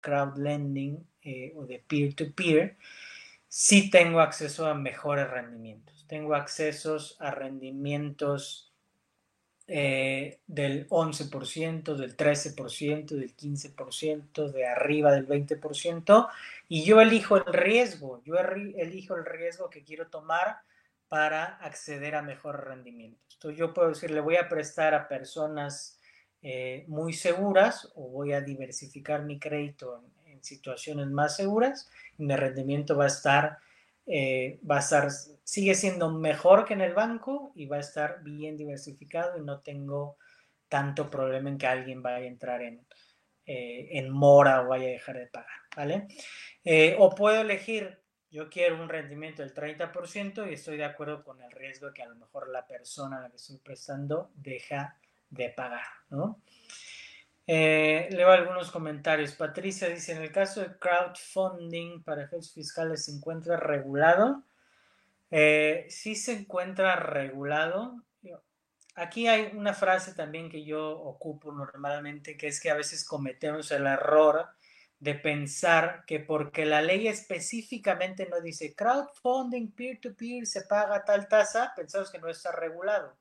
crowd lending eh, o de peer-to-peer, sí tengo acceso a mejores rendimientos. Tengo accesos a rendimientos eh, del 11%, del 13%, del 15%, de arriba del 20%, y yo elijo el riesgo, yo elijo el riesgo que quiero tomar para acceder a mejores rendimientos. Entonces yo puedo decir, le voy a prestar a personas eh, muy seguras o voy a diversificar mi crédito en, en situaciones más seguras mi rendimiento va a estar eh, va a estar, sigue siendo mejor que en el banco y va a estar bien diversificado y no tengo tanto problema en que alguien vaya a entrar en, eh, en mora o vaya a dejar de pagar, ¿vale? Eh, o puedo elegir, yo quiero un rendimiento del 30% y estoy de acuerdo con el riesgo que a lo mejor la persona a la que estoy prestando deja de pagar, ¿no? Eh, leo algunos comentarios. Patricia dice, en el caso de crowdfunding para efectos fiscales, ¿se encuentra regulado? Eh, sí se encuentra regulado. Aquí hay una frase también que yo ocupo normalmente, que es que a veces cometemos el error de pensar que porque la ley específicamente no dice crowdfunding peer-to-peer se paga tal tasa, pensamos que no está regulado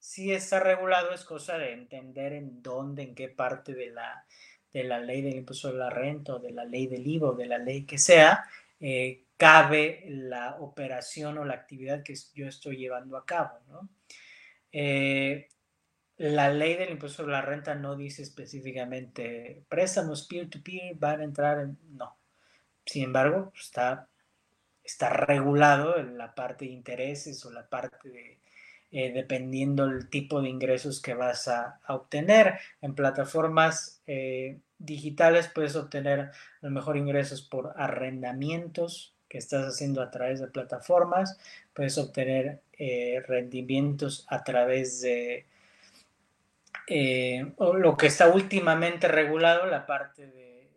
si está regulado es cosa de entender en dónde, en qué parte de la, de la ley del impuesto de la renta o de la ley del IVA o de la ley que sea, eh, cabe la operación o la actividad que yo estoy llevando a cabo. Eh, la ley del impuesto de la renta no dice específicamente préstamos peer-to-peer van a entrar en... No. Sin embargo, está, está regulado en la parte de intereses o la parte de eh, dependiendo el tipo de ingresos que vas a, obtener. En plataformas eh, digitales puedes obtener a lo mejor ingresos por arrendamientos que estás haciendo a través de plataformas, puedes obtener eh, rendimientos a través de lo que está últimamente regulado, la parte de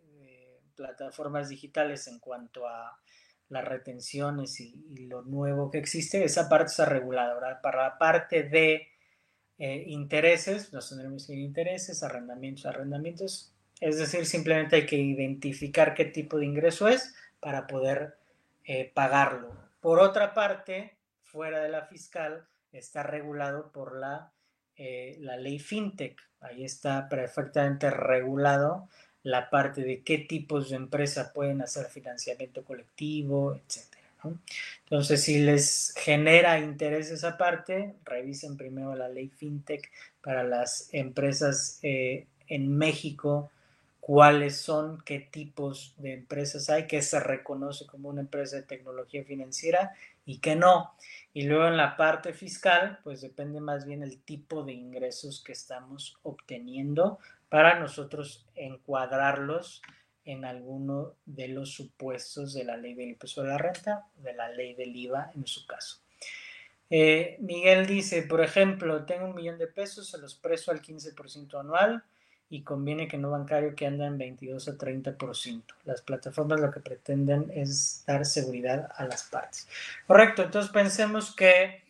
plataformas digitales en cuanto a las retenciones y, lo nuevo que existe, esa parte está regulada. Para la parte de eh, intereses, nos tendremos que ir intereses, arrendamientos, arrendamientos, es decir, simplemente hay que identificar qué tipo de ingreso es para poder eh, pagarlo. Por otra parte, fuera de la fiscal, está regulado por la, eh, la ley FinTech. Ahí está perfectamente regulado la parte de qué tipos de empresas pueden hacer financiamiento colectivo, etc. Entonces, si les genera interés esa parte, revisen primero la ley FinTech para las empresas eh, en México, cuáles son, qué tipos de empresas hay, que se reconoce como una empresa de tecnología financiera y que no. Y luego en la parte fiscal, pues depende más bien el tipo de ingresos que estamos obteniendo para nosotros encuadrarlos en alguno de los supuestos de la ley del impuesto de la renta, de la ley del IVA en su caso. Eh, Miguel dice, por ejemplo, tengo un millón de pesos, se los preso al 15% anual y conviene que no bancario que anda en 22 a 30%. Las plataformas lo que pretenden es dar seguridad a las partes. Correcto, entonces pensemos que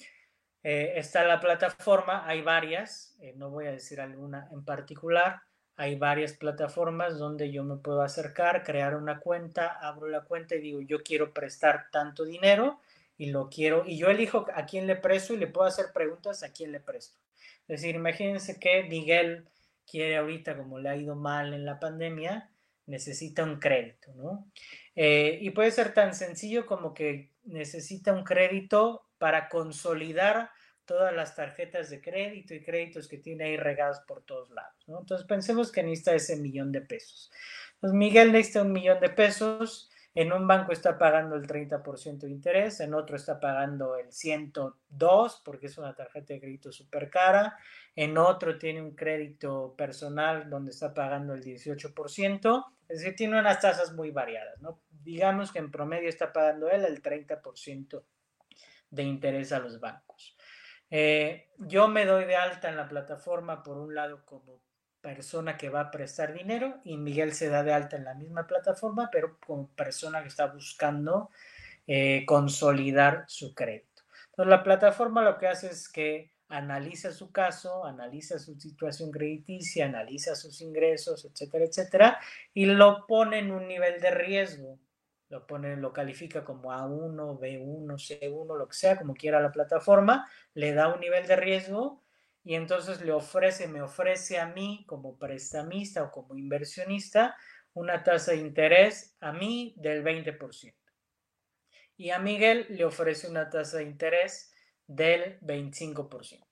eh, está la plataforma, hay varias, eh, no voy a decir alguna en particular, hay varias plataformas donde yo me puedo acercar, crear una cuenta, abro la cuenta y digo, yo quiero prestar tanto dinero y lo quiero, y yo elijo a quién le presto y le puedo hacer preguntas a quién le presto. Es decir, imagínense que Miguel quiere ahorita, como le ha ido mal en la pandemia, necesita un crédito, ¿no? Eh, y puede ser tan sencillo como que necesita un crédito para consolidar todas las tarjetas de crédito y créditos que tiene ahí regados por todos lados. ¿no? Entonces pensemos que necesita ese millón de pesos. Entonces Miguel necesita un millón de pesos. En un banco está pagando el 30% de interés, en otro está pagando el 102 porque es una tarjeta de crédito súper cara, en otro tiene un crédito personal donde está pagando el 18%, es decir, tiene unas tasas muy variadas, ¿no? Digamos que en promedio está pagando él el 30% de interés a los bancos. Eh, yo me doy de alta en la plataforma, por un lado, como persona que va a prestar dinero y Miguel se da de alta en la misma plataforma, pero como persona que está buscando eh, consolidar su crédito. Entonces, la plataforma lo que hace es que analiza su caso, analiza su situación crediticia, analiza sus ingresos, etcétera, etcétera, y lo pone en un nivel de riesgo. Lo pone, lo califica como A1, B1, C1, lo que sea, como quiera la plataforma, le da un nivel de riesgo y entonces le ofrece, me ofrece a mí como prestamista o como inversionista una tasa de interés a mí del 20%. Y a Miguel le ofrece una tasa de interés del 25%.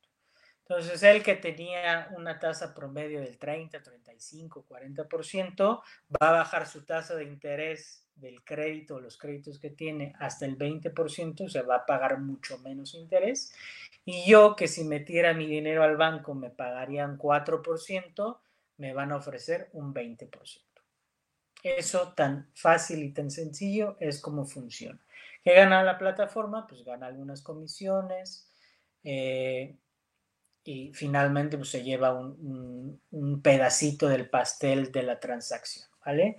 Entonces, él que tenía una tasa promedio del 30, 35, 40%, va a bajar su tasa de interés del crédito, los créditos que tiene, hasta el 20%, se va a pagar mucho menos interés. Y yo, que si metiera mi dinero al banco me pagarían 4%, me van a ofrecer un 20%. Eso tan fácil y tan sencillo es como funciona. ¿Qué gana la plataforma? Pues gana algunas comisiones eh, y finalmente pues, se lleva un, pedacito del pastel de la transacción, ¿vale?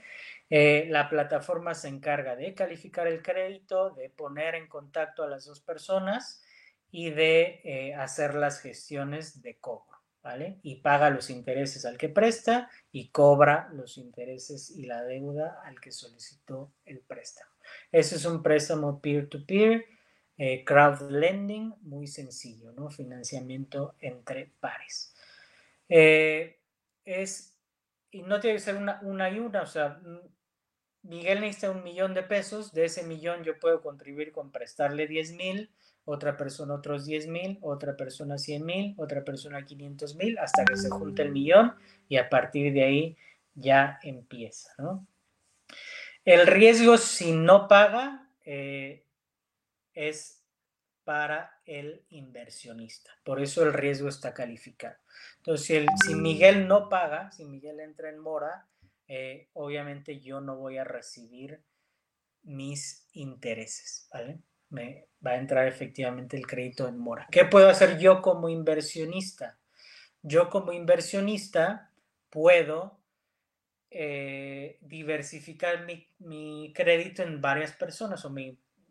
Eh, la plataforma se encarga de calificar el crédito, de poner en contacto a las dos personas y de eh, hacer las gestiones de cobro, ¿vale? Y paga los intereses al que presta y cobra los intereses y la deuda al que solicitó el préstamo. Ese es un préstamo peer-to-peer, eh, crowd lending, muy sencillo, ¿no? Financiamiento entre pares. Es, y no tiene que ser una, una y una, o sea, Miguel necesita un millón de pesos, de ese millón yo puedo contribuir con prestarle 10 mil, otra persona otros 10 mil, otra persona 100 mil, otra persona 500 mil, hasta que se junte el millón y a partir de ahí ya empieza, ¿no? El riesgo si no paga eh, es para el inversionista. Por eso el riesgo está calificado. Entonces, si, Miguel no paga, si Miguel entra en mora, eh, obviamente yo no voy a recibir mis intereses, ¿vale? Me va a entrar efectivamente el crédito en mora. ¿Qué puedo hacer yo como inversionista? Yo como inversionista puedo eh, diversificar mi, crédito en varias personas o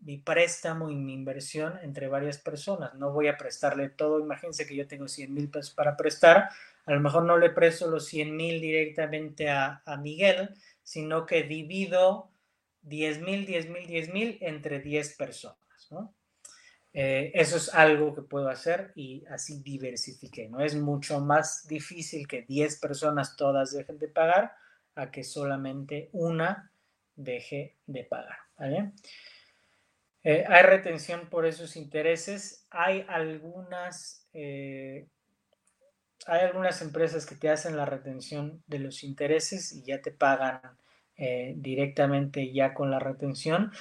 mi, préstamo y mi inversión entre varias personas. No voy a prestarle todo. Imagínense que yo tengo 100 mil pesos para prestar. A lo mejor no le presto los 100 mil directamente a, Miguel, sino que divido 10 mil, 10 mil, 10 mil entre 10 personas. Eh, eso es algo que puedo hacer y así diversifique ¿no? Es mucho más difícil que 10 personas todas dejen de pagar a que solamente una deje de pagar. Eh, hay retención por esos intereses. Hay algunas, eh, hay algunas empresas que te hacen la retención de los intereses y ya te pagan eh, directamente ya con la retención.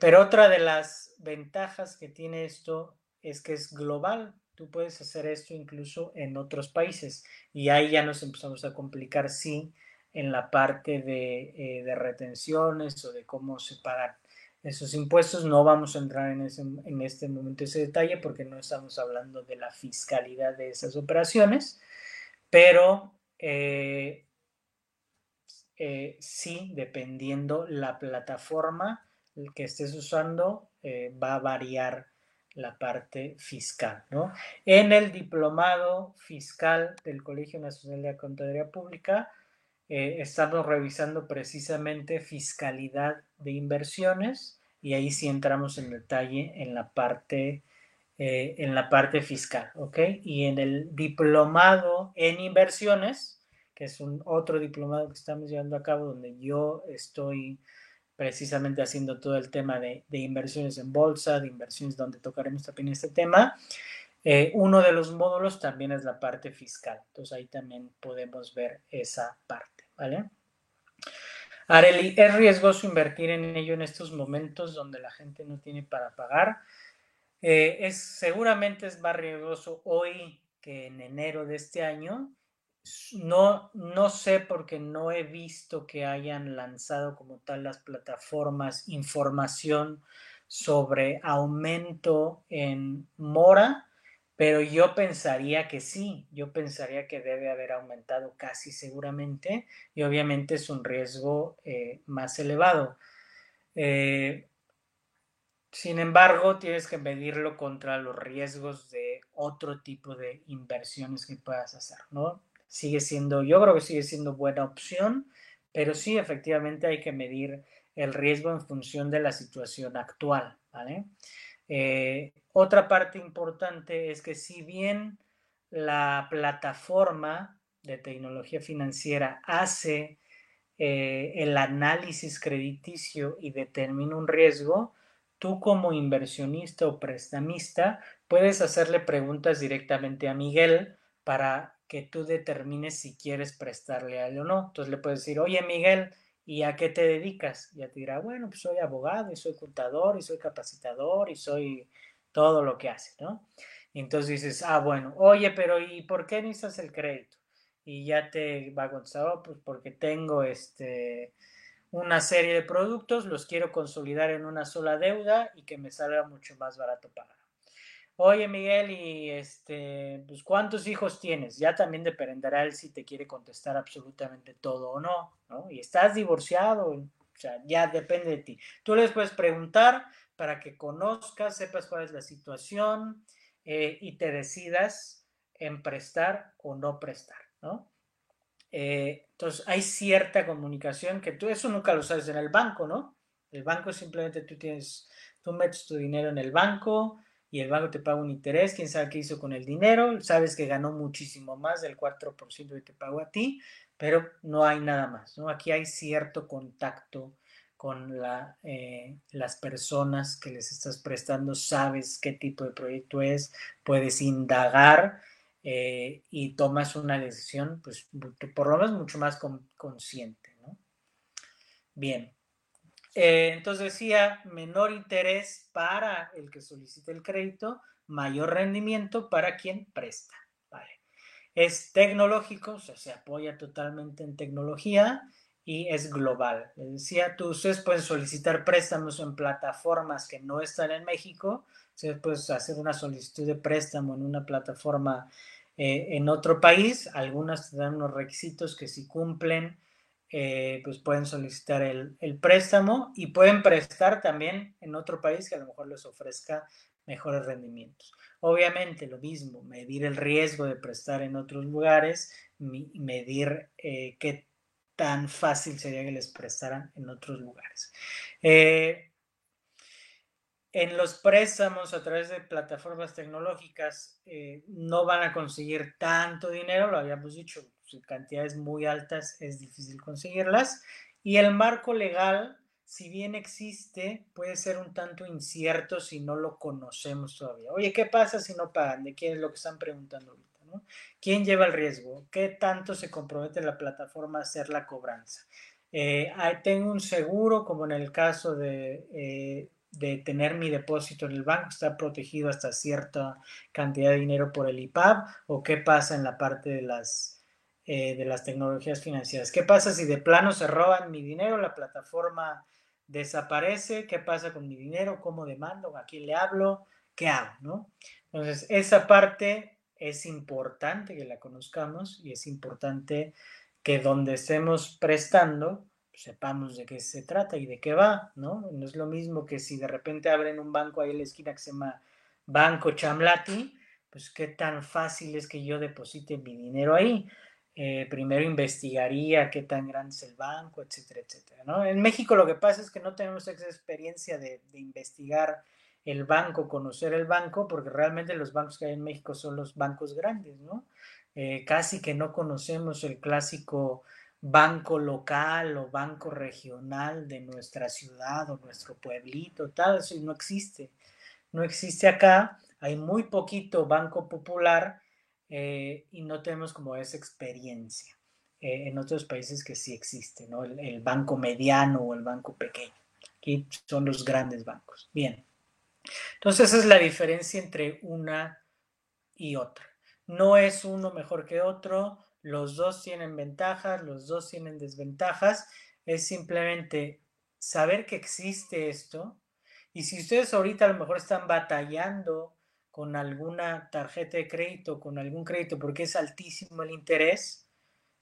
pero otra de las ventajas que tiene esto es que es global. Tú puedes hacer esto incluso en otros países y ahí ya nos empezamos a complicar si en la parte eh, de, retenciones o de cómo se pagan esos impuestos. No vamos a entrar en, ese, en este momento ese detalle porque no estamos hablando de la fiscalidad de esas operaciones, pero eh, eh, sí, dependiendo la plataforma que estés usando, va a variar la parte fiscal. ¿no? En el diplomado fiscal del Colegio Nacional de Contaduría Pública, eh, estamos revisando precisamente fiscalidad de inversiones y ahí sí entramos en detalle en la parte, eh, en la parte fiscal, ¿ok? Y en el diplomado en inversiones, que es un otro diplomado que estamos llevando a cabo donde yo estoy precisamente haciendo todo el tema de, inversiones en bolsa, de inversiones donde tocaremos también este tema. Eh, uno de los módulos también es la parte fiscal, entonces ahí también podemos ver esa parte. ¿Vale? Areli, ¿es riesgoso invertir en ello en estos momentos donde la gente no tiene para pagar? Eh, es, seguramente es más riesgoso hoy que en enero de este año. No, no sé porque no he visto que hayan lanzado como tal las plataformas información sobre aumento en mora pero yo pensaría que sí, yo pensaría que debe haber aumentado casi seguramente y obviamente es un riesgo eh, más elevado. Eh, Sin embargo, tienes que medirlo contra los riesgos de otro tipo de inversiones que puedas hacer, ¿no? Sigue siendo, yo creo que sigue siendo buena opción, pero sí, efectivamente hay que medir el riesgo en función de la situación actual, ¿vale? Eh, otra parte importante es que si bien la plataforma de tecnología financiera hace eh, el análisis crediticio y determina un riesgo, tú como inversionista o prestamista puedes hacerle preguntas directamente a Miguel para que tú determines si quieres prestarle a él o no. Entonces le puedes decir, oye Miguel, ¿y a qué te dedicas? Y ya te dirá, bueno, pues soy abogado y soy contador y soy capacitador y soy todo lo que hace, ¿no? Entonces dices, ah, bueno, oye, pero ¿y por qué necesitas el crédito? Y ya te va a contestar, oh, pues porque tengo este una serie de productos, los quiero consolidar en una sola deuda y que me salga mucho más barato pagar. Oye, Miguel, y este, pues cuántos hijos tienes? Ya también dependerá él si te quiere contestar absolutamente todo o no, ¿no? Y estás divorciado, o sea, ya depende de ti. Tú les puedes preguntar para que conozcas, sepas cuál es la situación eh, y te decidas en prestar o no prestar, ¿no? Eh, entonces, hay cierta comunicación que tú, eso nunca lo sabes en el banco, ¿no? El banco simplemente tú tienes, tú metes tu dinero en el banco y el banco te paga un interés, quién sabe qué hizo con el dinero, sabes que ganó muchísimo más del 4% que te pagó a ti, pero no hay nada más, ¿no? Aquí hay cierto contacto con eh, las personas que les estás prestando, sabes qué tipo de proyecto es, puedes indagar eh, y tomas una decisión, pues por lo menos mucho más consciente. Bien, eh, entonces decía, menor interés para el que solicita el crédito, mayor rendimiento para quien presta. Vale. Es tecnológico, o sea, se apoya totalmente en tecnología y es global. Decía, tú, ustedes pueden solicitar préstamos en plataformas que no están en México, ustedes pueden hacer una solicitud de préstamo en una plataforma eh, en otro país, algunas te dan unos requisitos que si cumplen, eh, pues pueden solicitar el, el, préstamo y pueden prestar también en otro país que a lo mejor les ofrezca mejores rendimientos. Obviamente lo mismo, medir el riesgo de prestar en otros lugares, medir eh, qué tan fácil sería que les prestaran en otros lugares. Eh, en los préstamos a través de plataformas tecnológicas eh, no van a conseguir tanto dinero, lo habíamos dicho, cantidades muy altas es difícil conseguirlas. Y el marco legal, si bien existe, puede ser un tanto incierto si no lo conocemos todavía. Oye, ¿qué pasa si no pagan? ¿De quién es lo que están preguntando ahorita? ¿Quién lleva el riesgo? ¿Qué tanto se compromete la plataforma a hacer la cobranza? Eh, tengo un seguro, como en el caso de eh, de tener mi depósito en el banco, está protegido hasta cierta cantidad de dinero por el IPAB, o qué pasa en la parte de las, eh, de las tecnologías financieras. ¿Qué pasa si de plano se roban mi dinero, la plataforma desaparece? ¿Qué pasa con mi dinero? ¿Cómo demando? ¿A quién le hablo? ¿Qué hago? Entonces, esa parte es importante que la conozcamos y es importante que donde estemos prestando, sepamos de qué se trata y de qué va, ¿no? No es lo mismo que si de repente abren un banco ahí en la esquina que se llama Banco Chamlati, pues qué tan fácil es que yo deposite mi dinero ahí. Eh, primero investigaría qué tan grande es el banco, etcétera, etcétera. En México lo que pasa es que no tenemos esa experiencia de, investigar el banco, conocer el banco, porque realmente los bancos que hay en México son los bancos grandes, ¿no? Eh, casi que no conocemos el clásico banco local o banco regional de nuestra ciudad o nuestro pueblito, tal, eso no existe. No existe acá, hay muy poquito banco popular eh, y no tenemos como esa experiencia. Eh, en otros países que sí existe, ¿no? El, el, banco mediano o el banco pequeño. Aquí son los grandes bancos. Bien. Entonces esa es la diferencia entre una y otra. No es uno mejor que otro, los dos tienen ventajas, los dos tienen desventajas, es simplemente saber que existe esto y si ustedes ahorita a lo mejor están batallando con alguna tarjeta de crédito, con algún crédito porque es altísimo el interés,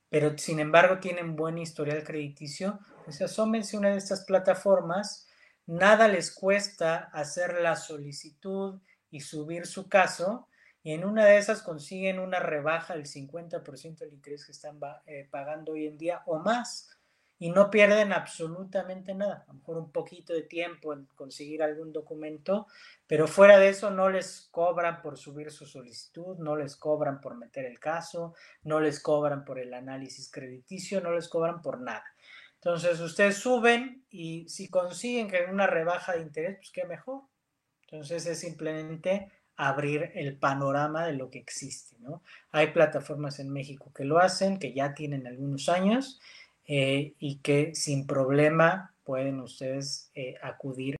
pero sin embargo tienen buen historial crediticio, pues asómense a una de estas plataformas, nada les cuesta hacer la solicitud y subir su caso y en una de esas consiguen una rebaja del 50% del interés que están eh, pagando hoy en día o más y no pierden absolutamente nada, a lo mejor un poquito de tiempo en conseguir algún documento, pero fuera de eso no les cobran por subir su solicitud, no les cobran por meter el caso, no les cobran por el análisis crediticio, no les cobran por nada. Entonces ustedes suben y si consiguen que una rebaja de interés, pues qué mejor. Entonces es simplemente abrir el panorama de lo que existe, ¿no? Hay plataformas en México que lo hacen, que ya tienen algunos años eh, y que sin problema pueden ustedes eh, acudir